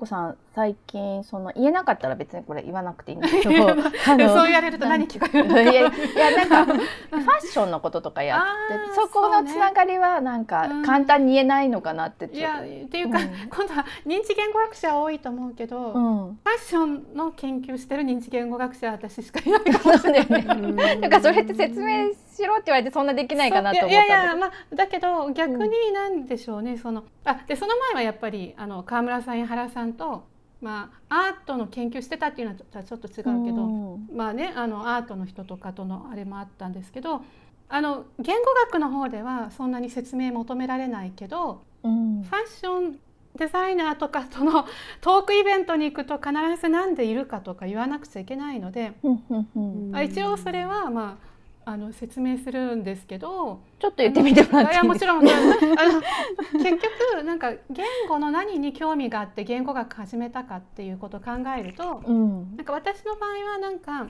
子さん最近その言えなかったら別にこれ言わなくていいんだけど そう言われると何聞かれるの？かいやいやなんかファッションのこととかやってそこのつながりはなんか簡単に言えないのかなっていやっていうか、うん、今度は認知言語学者多いと思うけど、うん、ファッションの研究してる認知言語学者は私しかいないかもしれない。なんかそれって説明しろって言われてそんなできないかなと思ったいやいやまあだけど逆になんでしょうね、うん、そのあでその前はやっぱりあの川村さんや原さんとまあ、アートの研究してたっていうのはちょっと違うけど、うん、まあねあのアートの人とかとのあれもあったんですけどあの言語学の方ではそんなに説明求められないけど、うん、ファッションデザイナーとかとの トークイベントに行くと必ず何でいるかとか言わなくちゃいけないので、うん、一応それはまああの説明するんですけどちょっと言ってみてもらっていいもちろんあの 結局なんか言語の何に興味があって言語学始めたかっていうことを考えると、うん、なんか私の場合はなんか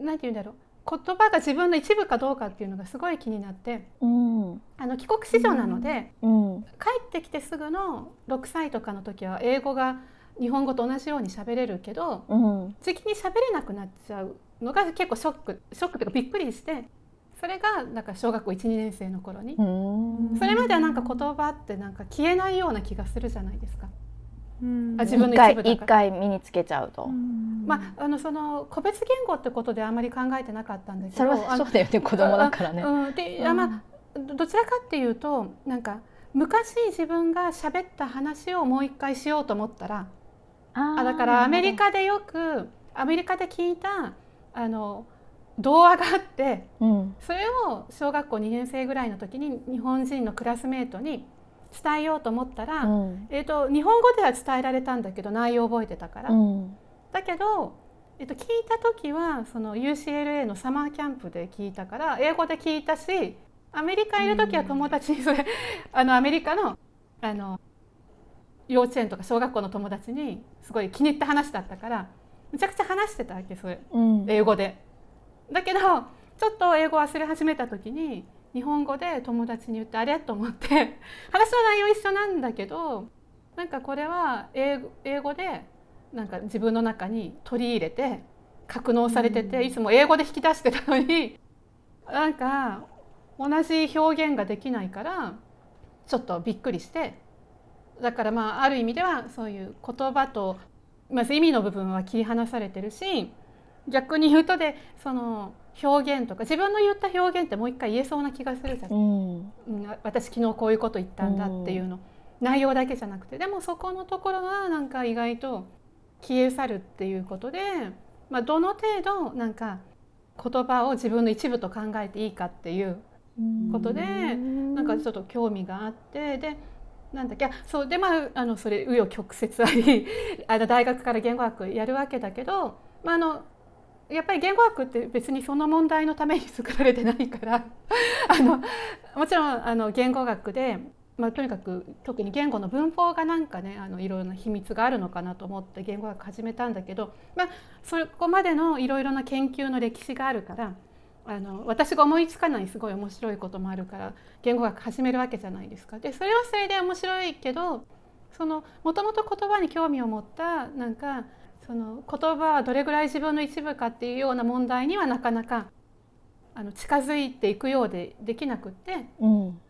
何て言うんだろう言葉が自分の一部かどうかっていうのがすごい気になって、うん、あの帰国子女なので、うん、帰ってきてすぐの6歳とかの時は英語が日本語と同じように喋れるけど、うん、時期に喋れなくなっちゃうのが結構ショックショックというかびっくりしてそれがなんか小学校12年生の頃にそれまではなんか言葉ってなんか消えないような気がするじゃないですか。あ自分の一部一回身につけちゃうと。まああのその個別言語ってことであまり考えてなかったんですけど。それはそうだよね子供だからね。うん、で、あまあどちらかっていうとなんか昔自分が喋った話をもう一回しようと思ったら、あだからアメリカでよくアメリカで聞いたあの童話があって、うん、それを小学校2年生ぐらいの時に日本人のクラスメートに伝えようと思ったら、うん、えーと、日本語では伝えられたんだけど内容覚えてたから。うん、だけど、えーと、聞いた時はその UCLA のサマーキャンプで聞いたから英語で聞いたしアメリカいる時は友達にそれ、あのアメリカのあの幼稚園とか小学校の友達にすごい気に入った話だったからめちゃくちゃ話してたわけそれ、うん、英語で。だけどちょっと英語忘れ始めた時に日本語で友達に言ってあれと思って話の内容一緒なんだけどなんかこれは英語でなんか自分の中に取り入れて格納されてて、うん、いつも英語で引き出してたのになんか同じ表現ができないからちょっとびっくりして。だからまあある意味ではそういう言葉とまず意味の部分は切り離されてるし逆に言うとでその表現とか自分の言った表現ってもう一回言えそうな気がするじゃない、うん、私昨日こういうこと言ったんだっていうの、うん、内容だけじゃなくて。でもそこのところはなんか意外と消え去るっていうことで、まあ、どの程度なんか言葉を自分の一部と考えていいかっていうことで、うん、なんかちょっと興味があってでなんだっけ？そうでまああのそれ紆余曲折あり あの大学から言語学やるわけだけど、まあ、あのやっぱり言語学って別にその問題のために作られてないから あのもちろんあの言語学で、まあ、とにかく特に言語の文法がなんかねあのいろいろな秘密があるのかなと思って言語学始めたんだけど、まあ、そこまでのいろいろな研究の歴史があるから。あの私が思いつかないすごい面白いこともあるから言語学始めるわけじゃないですか。でそれはそれで面白いけどそのもともと言葉に興味を持ったなんかその言葉はどれぐらい自分の一部かっていうような問題にはなかなかあの近づいていくようでできなくって、うん、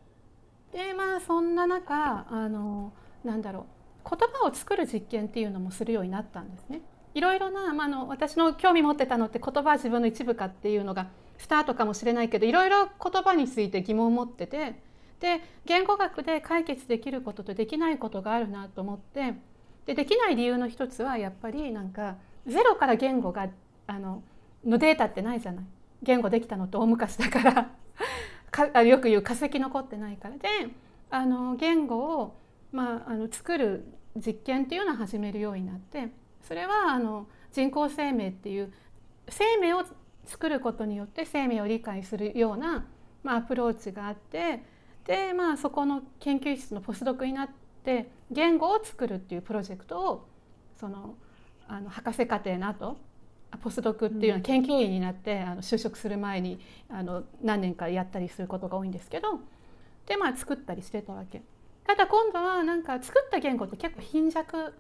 でまあそんな中あのなんだろう言葉を作る実験っていうのもするようになったんですね。いろいろな、まあ、の私の興味持ってたのって言葉は自分の一部かっていうのがスタートかもしれないけどいろいろ言葉について疑問を持っててで言語学で解決できることとできないことがあるなと思ってでできない理由の一つはやっぱりなんかゼロから言語があののデータってないじゃない。言語できたのって大昔だから。かよく言う化石残ってないから。であの言語を、まあ、あの作る実験っていうのを始めるようになってそれはあの人工生命っていう生命を作ることによって生命を理解するような、まあ、アプローチがあってで、まあ、そこの研究室のポスドクになって言語を作るっていうプロジェクトをそのあの博士課程の後ポスドクっていうのは研究員になって、あの就職する前にあの何年かやったりすることが多いんですけどでまあ作ったりしてたわけ。ただ今度はなんか作った言語って結構貧弱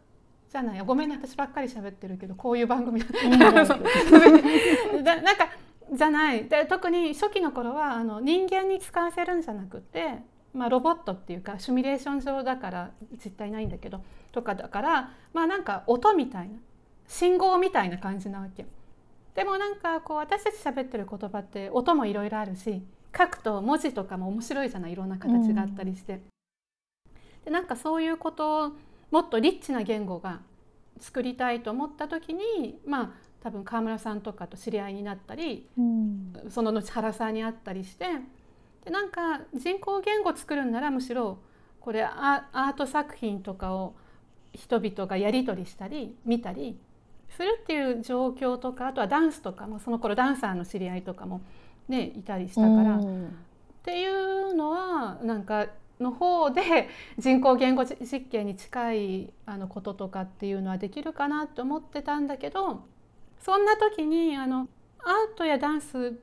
じゃない。ごめんね私ばっかり喋ってるけどこういう番組。なんかじゃない。で特に初期の頃はあの人間に使わせるんじゃなくて、まあ、ロボットっていうかシミュレーション上だから実態ないんだけどとかだからまあなんか音みたいな信号みたいな感じなわけ。でもなんかこう私たち喋ってる言葉って音もいろいろあるし書くと文字とかも面白いじゃない。いろんな形があったりして。うん、でなんかそういうことをもっとリッチな言語が作りたいと思った時にまあ多分川村さんとかと知り合いになったり、うん、その後原さんに会ったりしてでなんか人工言語作るんならむしろこれアート作品とかを人々がやり取りしたり見たりするっていう状況とかあとはダンスとかもその頃ダンサーの知り合いとかもねいたりしたから、うん、っていうのはなんかの方で人工言語実験に近いあのこととかっていうのはできるかなと思ってたんだけどそんな時にあのアートやダンス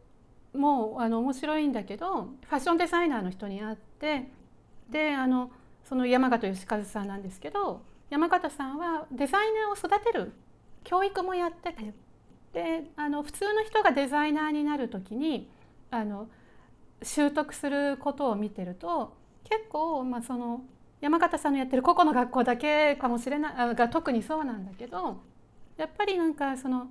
もあの面白いんだけどファッションデザイナーの人に会ってであのその山形義和さんなんですけど山形さんはデザイナーを育てる教育もやっててであの普通の人がデザイナーになる時にあの習得することを見てると結構、まあ、その山形さんのやってる個々の学校だけかもしれないが特にそうなんだけどやっぱりなんかその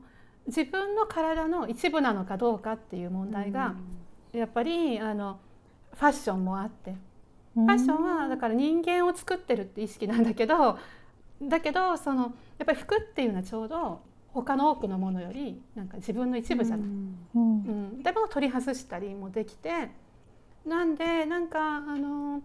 自分の体の一部なのかどうかっていう問題が、やっぱりあのファッションもあって。ファッションはだから人間を作ってるって意識なんだけどだけどそのやっぱり服っていうのはちょうど他の多くのものよりなんか自分の一部じゃない、うん。うん、でも取り外したりもできてなんでなんかあの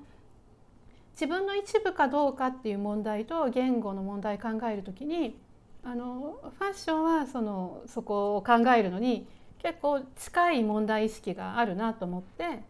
自分の一部かどうかっていう問題と言語の問題考えるときにあのファッションはそのそこを考えるのに結構近い問題意識があるなと思って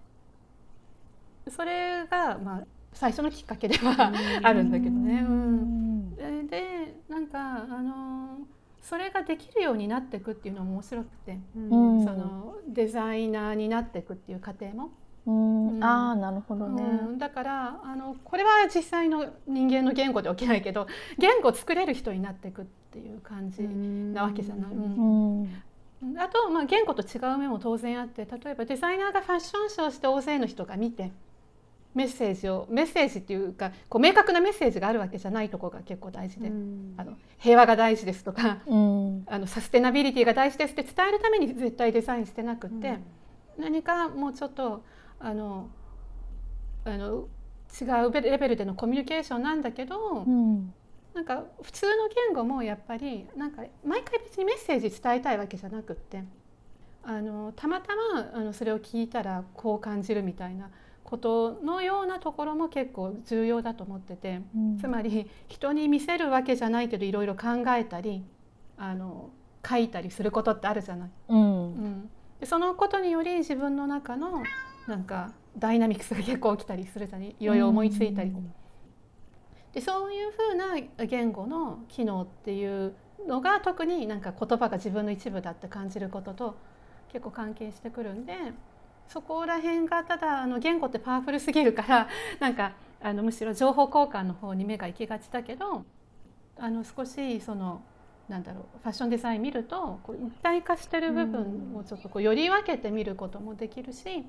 それがまあ最初のきっかけではあるんだけどね。うん、でなんかあのそれができるようになっていくっていうのも面白くて、うん、そのデザイナーになっていくっていう過程も。うん、あなるほどね、うん、だからあのこれは実際の人間の言語で起きないけど言語を作れる人になっていくっていう感じなわけじゃない。うん。あと、まあ、言語と違う面も当然あって例えばデザイナーがファッションショーして大勢の人が見てメッセージをメッセージっていうかこう明確なメッセージがあるわけじゃないところが結構大事で、うん、あの平和が大事ですとか、うん、あのサステナビリティが大事ですって伝えるために絶対デザインしてなくて、うん、何かもうちょっとあのあの違うレベルでのコミュニケーションなんだけど、うん、なんか普通の言語もやっぱりなんか毎回別にメッセージ伝えたいわけじゃなくってあのたまたまあのそれを聞いたらこう感じるみたいな。ことのようなところも結構重要だと思ってて、うん、つまり人に見せるわけじゃないけどいろいろ考えたりあの書いたりすることってあるじゃない。うん、うん、でそのことにより自分の中のなんかダイナミクスが結構起きたりするじゃない？いろいろ思いついたり。うん、でそういうふうな言語の機能っていうのが特になんか言葉が自分の一部だって感じることと結構関係してくるんでそこら辺がただあの言語ってパワフルすぎるから なんかあのむしろ情報交換の方に目が行きがちだけどあの少しそのなんだろうファッションデザイン見るとこう一体化してる部分をちょっとこうより分けて見ることもできるし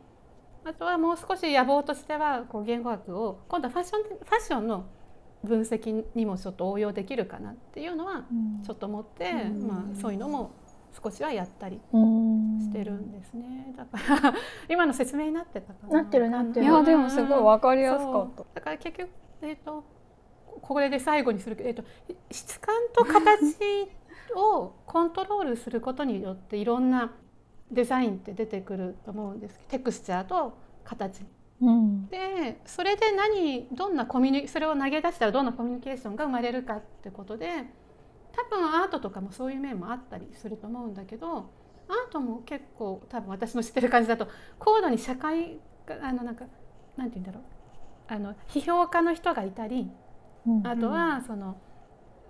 あとはもう少し野望としてはこう言語学を今度はファッションファッションの分析にもちょっと応用できるかなっていうのはちょっと思って、まあ、そういうのも少しはやったりしてるんですね。だから今の説明になってたかな。なってるなってる。いやでもすごいわかりやすかった。だから結局えっ、ー、とこれで最後にするけど、えっ、ー、と質感と形をコントロールすることによっていろんなデザインって出てくると思うんです。けど、テクスチャーと形。うん、でそれで何どんなコミュニそれを投げ出したらどんなコミュニケーションが生まれるかってことで多分アートとかもそういう面もあったりすると思うんだけどアートも結構多分私の知ってる感じだと高度に社会あのなんかなんて言うんだろう。あの批評家の人がいたり、うん。うん、あとはその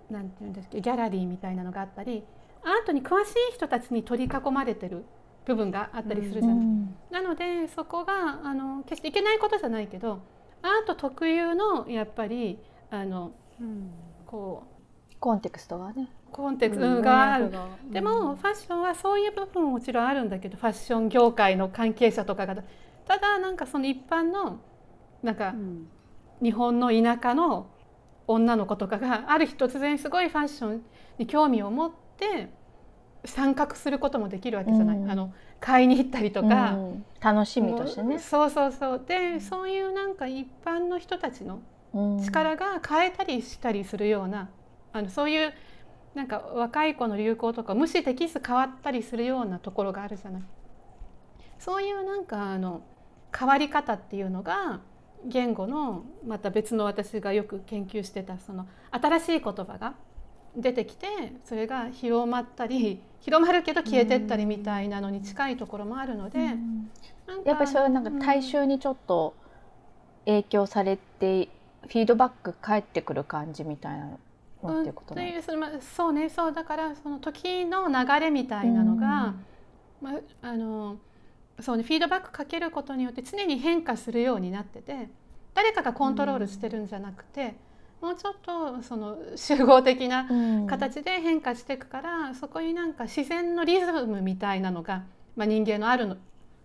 なんて言うんですかギャラリーみたいなのがあったりアートに詳しい人たちに取り囲まれてる部分があったりするじゃない。うん、なのでそこがあの決していけないことじゃないけどアート特有のやっぱりあの、うん、こうコンテクストがね。コンテクストがある、うん、でもファッションはそういう部分ももちろんあるんだけどファッション業界の関係者とかが。ただなんかその一般のなんか、日本の田舎の女の子とかがある日突然すごいファッションに興味を持って参画することもできるわけじゃない、うん、あの買いに行ったりとか、うん、楽しみとしてね。そうそうそう。でそういうなんか一般の人たちの力が変えたりしたりするようなあのそういうなんか若い子の流行とか無視できず変わったりするようなところがあるじゃない。そういうなんかあの変わり方っていうのが言語のまた別の私がよく研究してたその新しい言葉が出てきてそれが広まったり広まるけど消えてったりみたいなのに近いところもあるので、やっぱりそれはなんか大衆にちょっと影響されて、フィードバック返ってくる感じみたいなのっていうことね。そうねそうだからその時の流れみたいなのが、まあ、あのそうねフィードバックかけることによって常に変化するようになってて誰かがコントロールしてるんじゃなくて。もうちょっとその集合的な形で変化していくから、うん、そこになんか自然のリズムみたいなのが、まあ、人間のあるの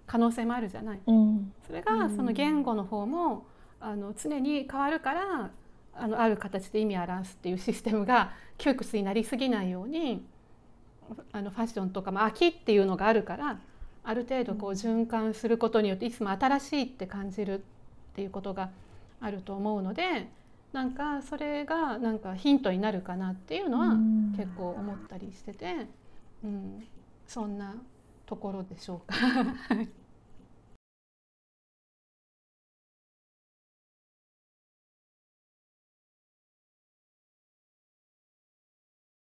可能性もあるじゃない。うん、それがその言語の方もあの常に変わるからあのある形で意味を表すっていうシステムが窮屈になりすぎないようにあのファッションとかも秋っていうのがあるからある程度こう循環することによっていつも新しいって感じるっていうことがあると思うのでなんかそれがなんかヒントになるかなっていうのは結構思ったりしてて、うん、そんなところでしょうか。